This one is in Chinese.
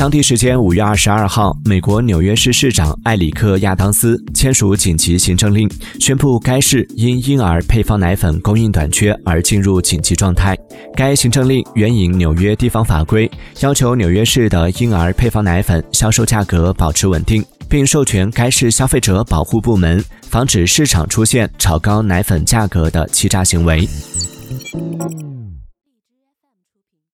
当地时间五月二十二号美国纽约市市长艾里克亚当斯签署紧急行政令宣布该市因婴儿配方奶粉供应短缺而进入紧急状态该行政令援引纽约地方法规要求纽约市的婴儿配方奶粉销售价格保持稳定并授权该市消费者保护部门防止市场出现炒高奶粉价格的欺诈行为。